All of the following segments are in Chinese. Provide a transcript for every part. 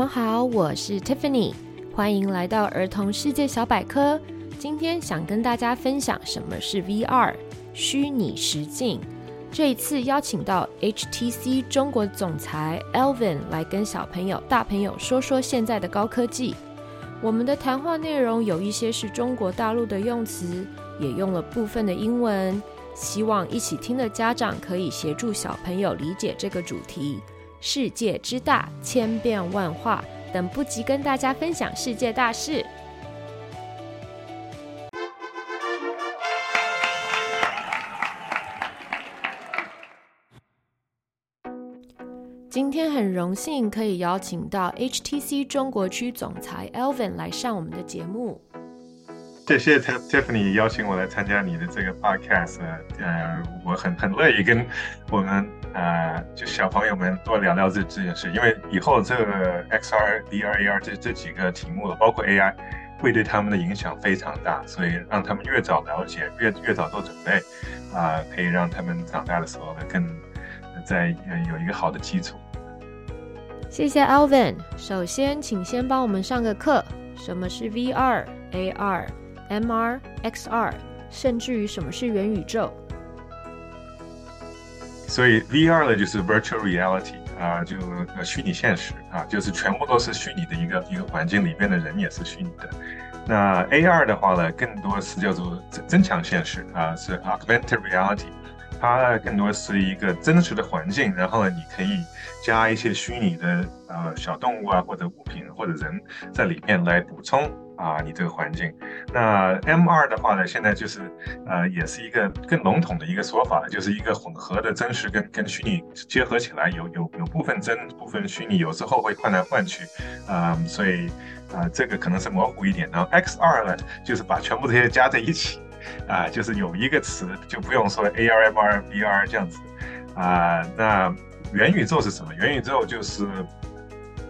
们好，我是 Tiffany，欢迎来到儿童世界小百科。今天想跟大家分享什么是 VR 虚拟实境。这一次邀请到 HTC 中国总裁 Alvin 来跟小朋友、大朋友说说现在的高科技。我们的谈话内容有一些是中国大陆的用词，也用了部分的英文，希望一起听的家长可以协助小朋友理解这个主题。世界之大，千变万化，等不及跟大家分享世界大事。今天很荣幸可以邀请到 HTC 中国区总裁 Alvin 来上我们的节目。谢谢 Tiffany 邀请我来参加你的这个 podcast，呃，我很很乐意跟我们呃就小朋友们多聊聊这这件事，因为以后这个 XR、VR、AR 这这几个题目，包括 AI，会对他们的影响非常大，所以让他们越早了解，越越早做准备，啊、可以让他们长大的时候呢更在有一个好的基础。谢谢 Alvin，首先请先帮我们上个课，什么是 VR、AR？、MR、XR，甚至于什么是元宇宙？所以 VR 呢，就是 Virtual Reality 啊，就虚拟现实啊，就是全部都是虚拟的一个一个环境里边的人也是虚拟的。那 AR 的话呢，更多是叫做增增强现实啊，是 Augmented Reality，它更多是一个真实的环境，然后呢，你可以加一些虚拟的呃小动物啊，或者物品或者人在里面来补充。啊，你这个环境，那 M 二的话呢，现在就是，呃，也是一个更笼统的一个说法，就是一个混合的真实跟跟虚拟结合起来，有有有部分真，部分虚拟，有时候会换来换去，啊、所以啊、呃，这个可能是模糊一点。然后 X 二呢，就是把全部这些加在一起，啊、就是有一个词，就不用说 AR、MR、VR 这样子，啊、那元宇宙是什么？元宇宙就是，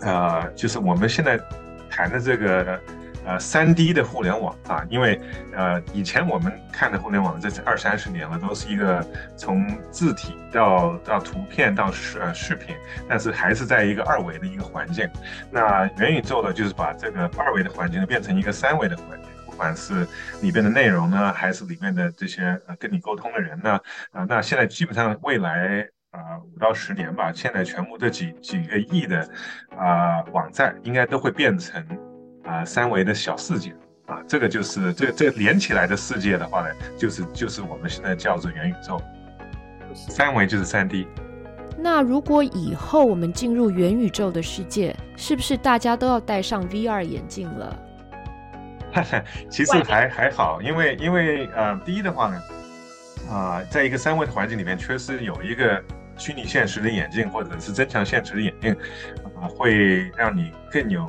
呃，就是我们现在谈的这个。呃，三 D 的互联网啊，因为呃，以前我们看的互联网，这是二三十年了，都是一个从字体到到图片到视呃视频，但是还是在一个二维的一个环境。那元宇宙呢，就是把这个二维的环境变成一个三维的环境，不管是里边的内容呢，还是里面的这些呃跟你沟通的人呢，啊、那现在基本上未来啊五、呃、到十年吧，现在全部这几几个亿的啊、网站应该都会变成。啊，三维的小世界啊，这个就是这个这个连起来的世界的话呢，就是就是我们现在叫做元宇宙。三维就是三 D。那如果以后我们进入元宇宙的世界，是不是大家都要戴上 VR 眼镜了？其实还还好，因为因为呃，第一的话呢，啊、呃，在一个三维的环境里面，确实有一个虚拟现实的眼镜或者是增强现实的眼镜啊、呃，会让你更有。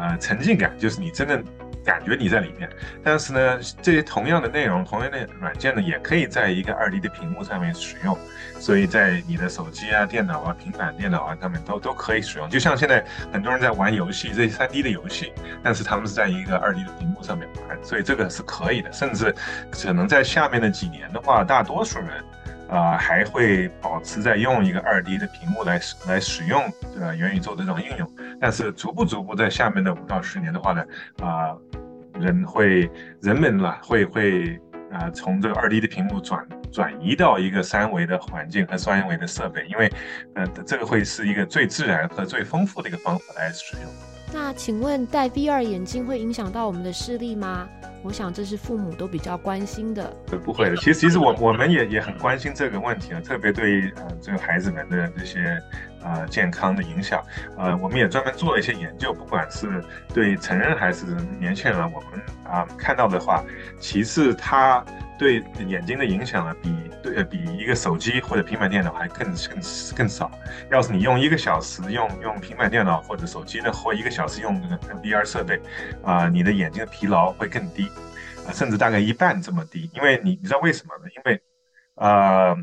呃，沉浸感就是你真的感觉你在里面，但是呢，这些同样的内容、同样的软件呢，也可以在一个二 D 的屏幕上面使用，所以在你的手机啊、电脑啊、平板电脑啊上面都都可以使用。就像现在很多人在玩游戏，这些三 D 的游戏，但是他们是在一个二 D 的屏幕上面玩，所以这个是可以的。甚至可能在下面的几年的话，大多数人。啊、呃，还会保持在用一个二 D 的屏幕来来使用呃元宇宙的这种应用，但是逐步逐步在下面的五到十年的话呢，啊、人会人们啦会会啊、从这个二 D 的屏幕转转移到一个三维的环境和三维的设备，因为呃这个会是一个最自然和最丰富的一个方法来使用。那请问戴 VR 眼镜会影响到我们的视力吗？我想这是父母都比较关心的。不会的，其实其实我我们也也很关心这个问题啊，特别对呃这个孩子们的这些呃健康的影响，呃我们也专门做了一些研究，不管是对成人还是年轻人，我们啊、看到的话，其实它对眼睛的影响呢，比对比一个手机或者平板电脑还更更更少。要是你用一个小时用用平板电脑或者手机的，或一个小时用那个 VR 设备，啊、你的眼睛的疲劳会更低。甚至大概一半这么低，因为你你知道为什么呢？因为，呃，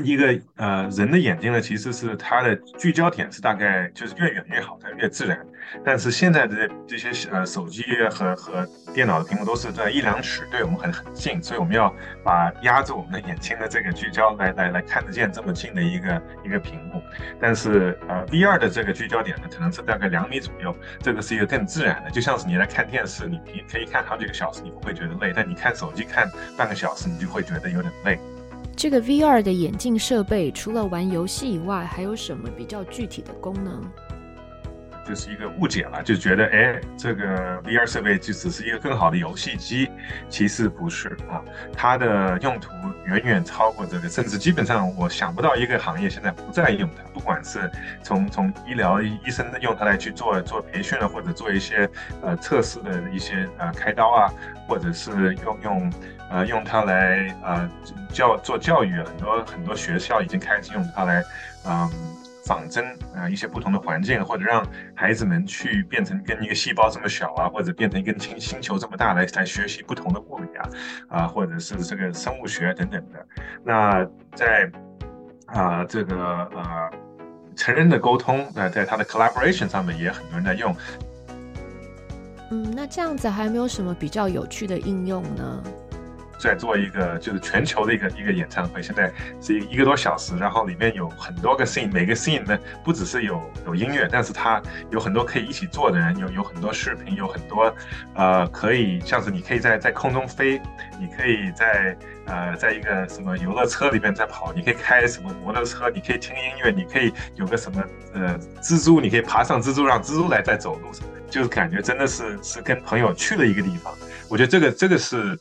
一个呃人的眼睛呢，其实是它的聚焦点是大概就是越远越好，它越自然。但是现在的这些呃手机和和电脑的屏幕都是在一两尺，对我们很很近，所以我们要把压住我们的眼睛的这个聚焦来来来看得见这么近的一个一个屏幕。但是呃 VR 的这个聚焦点呢，可能是大概两米左右，这个是一个更自然的，就像是你来看电视，你可可以看好几个小时，你不会觉得累，但你看手机看半个小时，你就会觉得有点累。这个 VR 的眼镜设备除了玩游戏以外，还有什么比较具体的功能？就是一个误解了，就觉得哎，这个 VR 设备就只是一个更好的游戏机，其实不是啊，它的用途远远超过这个，甚至基本上我想不到一个行业现在不再用它，不管是从从医疗医生用它来去做做培训啊，或者做一些呃测试的一些呃开刀啊，或者是用用呃用它来呃教做教育，很多很多学校已经开始用它来嗯。仿真啊，一些不同的环境，或者让孩子们去变成跟一个细胞这么小啊，或者变成一个星星球这么大来来学习不同的物理啊，啊，或者是这个生物学等等的。那在啊这个呃成人的沟通啊，在它的 collaboration 上面也很多人在用。嗯，那这样子还没有什么比较有趣的应用呢？在做一个就是全球的一个一个演唱会，现在是一个多小时，然后里面有很多个 scene，每个 scene 呢不只是有有音乐，但是它有很多可以一起做的人，有有很多视频，有很多呃可以像是你可以在在空中飞，你可以在呃在一个什么游乐车里面在跑，你可以开什么摩托车，你可以听音乐，你可以有个什么呃蜘蛛，你可以爬上蜘蛛让蜘蛛来在走路，就是感觉真的是是跟朋友去了一个地方，我觉得这个这个是。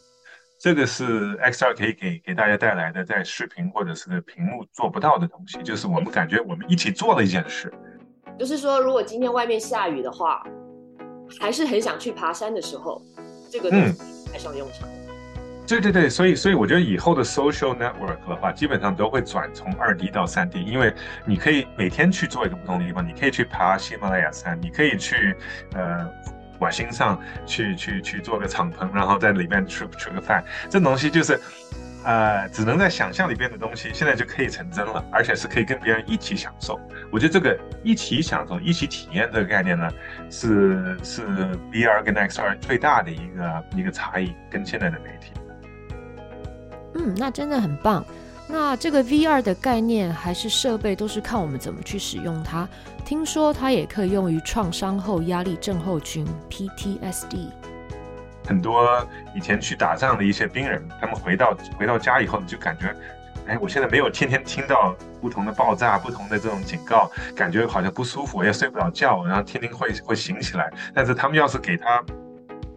这个是 XR 可以给给大家带来的，在视频或者是屏幕做不到的东西，就是我们感觉我们一起做了一件事。就是说，如果今天外面下雨的话，还是很想去爬山的时候，这个东西派上用场。嗯，对对对，所以所以我觉得以后的 social network 的话，基本上都会转从二 D 到三 D，因为你可以每天去做一个不同的地方，你可以去爬喜马拉雅山，你可以去呃。往心上去去去做个敞篷，然后在里面吃吃个饭，这东西就是，呃，只能在想象里边的东西，现在就可以成真了，而且是可以跟别人一起享受。我觉得这个一起享受、一起体验这个概念呢，是是 VR 跟 XR 最大的一个一个差异，跟现在的媒体。嗯，那真的很棒。那这个 VR 的概念还是设备，都是看我们怎么去使用它。听说它也可以用于创伤后压力症候群 （PTSD）。很多以前去打仗的一些兵人，他们回到回到家以后，就感觉，哎，我现在没有天天听到不同的爆炸、不同的这种警告，感觉好像不舒服，也睡不着觉，然后天天会会醒起来。但是他们要是给他。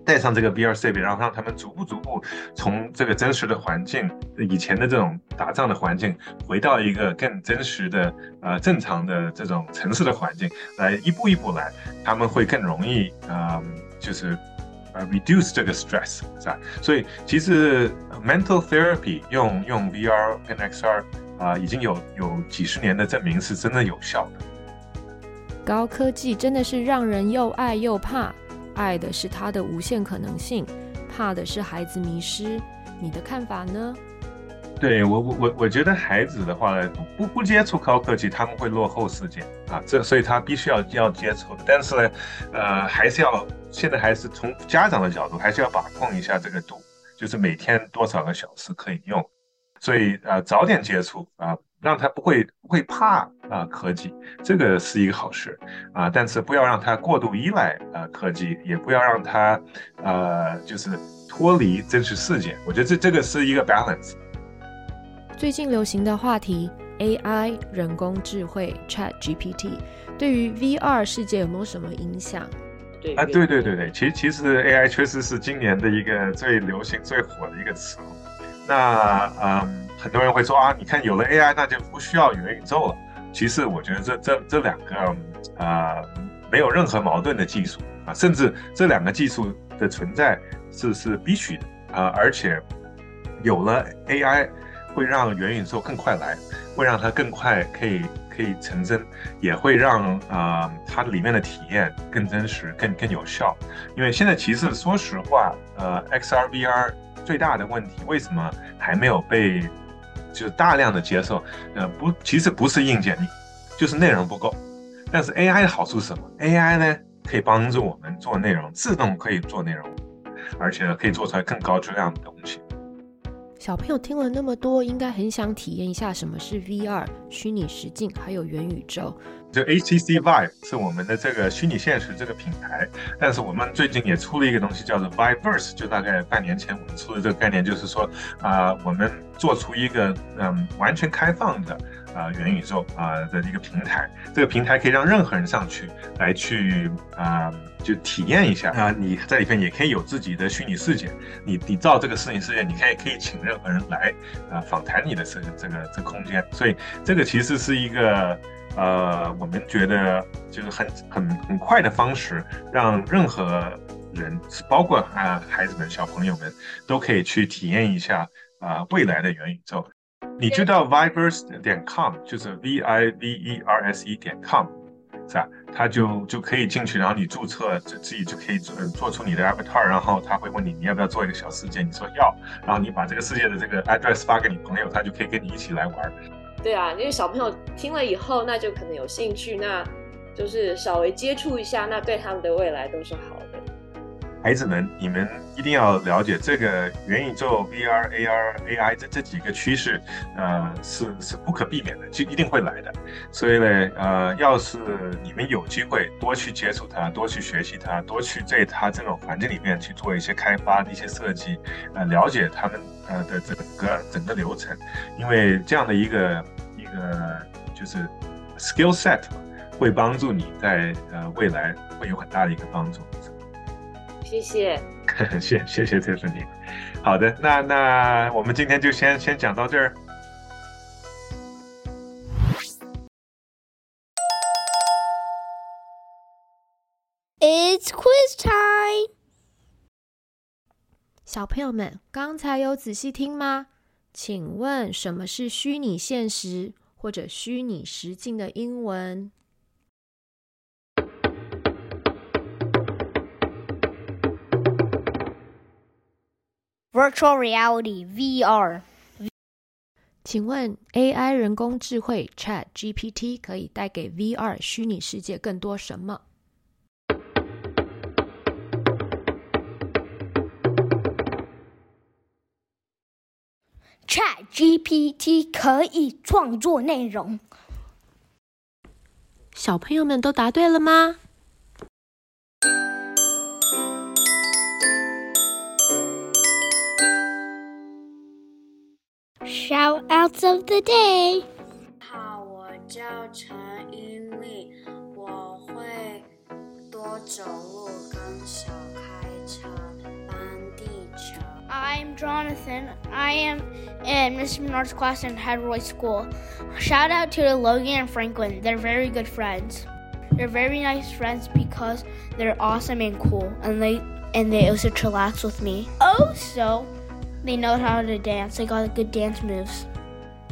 带上这个 VR 设备，然后让他们逐步逐步从这个真实的环境，以前的这种打仗的环境，回到一个更真实的、呃正常的这种城市的环境，来一步一步来，他们会更容易啊、呃，就是呃 reduce 这个 stress，是吧？所以其实 mental therapy 用用 VR 跟 XR 啊、已经有有几十年的证明是真的有效的。高科技真的是让人又爱又怕。爱的是他的无限可能性，怕的是孩子迷失。你的看法呢？对我，我我我觉得孩子的话，不不接触高科技，他们会落后世界啊。这所以他必须要要接触。但是呢，呃，还是要现在还是从家长的角度，还是要把控一下这个度，就是每天多少个小时可以用。所以呃，早点接触啊。让他不会不会怕啊科技，这个是一个好事啊，但是不要让他过度依赖啊科技，也不要让他呃就是脱离真实世界。我觉得这这个是一个 balance。最近流行的话题 AI 人工智慧 ChatGPT 对于 VR 世界有没有什么影响？对啊，对对对对，其实其实 AI 确实是今年的一个最流行最火的一个词。那嗯。很多人会说啊，你看有了 AI，那就不需要元宇宙了。其实我觉得这这这两个、呃、没有任何矛盾的技术啊，甚至这两个技术的存在是是必须的啊。而且有了 AI，会让元宇宙更快来，会让它更快可以可以成真，也会让啊、呃、它里面的体验更真实、更更有效。因为现在其实说实话，呃，XR VR 最大的问题为什么还没有被就是大量的接受，呃，不，其实不是硬件，就是内容不够。但是 AI 的好处是什么？AI 呢，可以帮助我们做内容，自动可以做内容，而且可以做出来更高质量的东西。小朋友听了那么多，应该很想体验一下什么是 VR 虚拟实境，还有元宇宙。就 HTC Vive 是我们的这个虚拟现实这个品牌，但是我们最近也出了一个东西，叫做 Viveverse，就大概半年前我们出的这个概念，就是说啊、我们做出一个嗯完全开放的啊、元宇宙啊、的一个平台，这个平台可以让任何人上去来去啊、就体验一下啊、你在里面也可以有自己的虚拟世界，你你造这个虚拟世界，你可以可以请任何人来啊、访谈你的这个这个这空间，所以这个其实是一个。呃，我们觉得就是很很很快的方式，让任何人，包括啊孩子们、小朋友们，都可以去体验一下啊、未来的元宇宙。你知道 vivers 点 com 就是 V I V E R S E 点 com 是吧？他就就可以进去，然后你注册，就自己就可以做做出你的 avatar，然后他会问你你要不要做一个小世界，你说要，然后你把这个世界的这个 address 发给你朋友，他就可以跟你一起来玩。对啊，因为小朋友听了以后，那就可能有兴趣，那就是稍微接触一下，那对他们的未来都是好。孩子们，你们一定要了解这个元宇宙、VR、AR、AI 这这几个趋势，呃，是是不可避免的，就一定会来的。所以呢，呃，要是你们有机会多去接触它，多去学习它，多去在它这种环境里面去做一些开发一些设计，呃，了解他们呃的整个整个流程，因为这样的一个。一个，就是 skill set 会帮助你在呃未来会有很大的一个帮助。谢谢，谢谢谢谢 Tiffany。好的，那那我们今天就先先讲到这儿。It's quiz time。小朋友们，刚才有仔细听吗？请问什么是虚拟现实？或者虚拟实境的英文，Virtual Reality VR。请问 AI 人工智慧 ChatGPT 可以带给 VR 虚拟世界更多什么？ChatGPT 可以创作内容。小朋友们都答对了吗 ？Shoutouts of the day。好，我叫陈英丽，我会多走路跟小开车搬地球。I'm Jonathan. I am in Mr. Menard's class in Hadroy School. Shout out to Logan and Franklin. They're very good friends. They're very nice friends because they're awesome and cool, and they and they also chillax with me. Also, They know how to dance. They got good dance moves.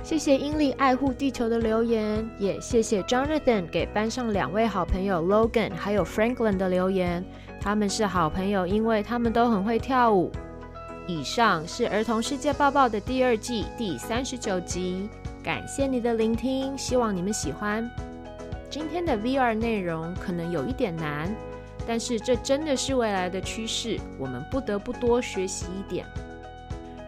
谢谢英丽爱护地球的留言，也谢谢 Jonathan 给班上两位好朋友 Logan 还有 Franklin 的留言。他们是好朋友，因为他们都很会跳舞。以上是《儿童世界报报》的第二季第三十九集，感谢你的聆听，希望你们喜欢。今天的 VR 内容可能有一点难，但是这真的是未来的趋势，我们不得不多学习一点。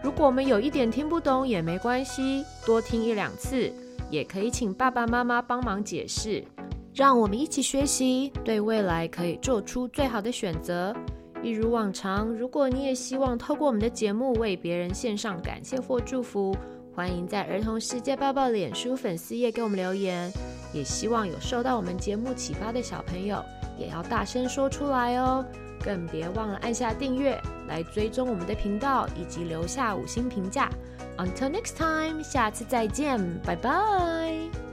如果我们有一点听不懂也没关系，多听一两次，也可以请爸爸妈妈帮忙解释，让我们一起学习，对未来可以做出最好的选择。一如往常，如果你也希望透过我们的节目为别人献上感谢或祝福，欢迎在儿童世界报报脸书粉丝页给我们留言。也希望有受到我们节目启发的小朋友，也要大声说出来哦。更别忘了按下订阅，来追踪我们的频道，以及留下五星评价。Until next time，下次再见，拜拜。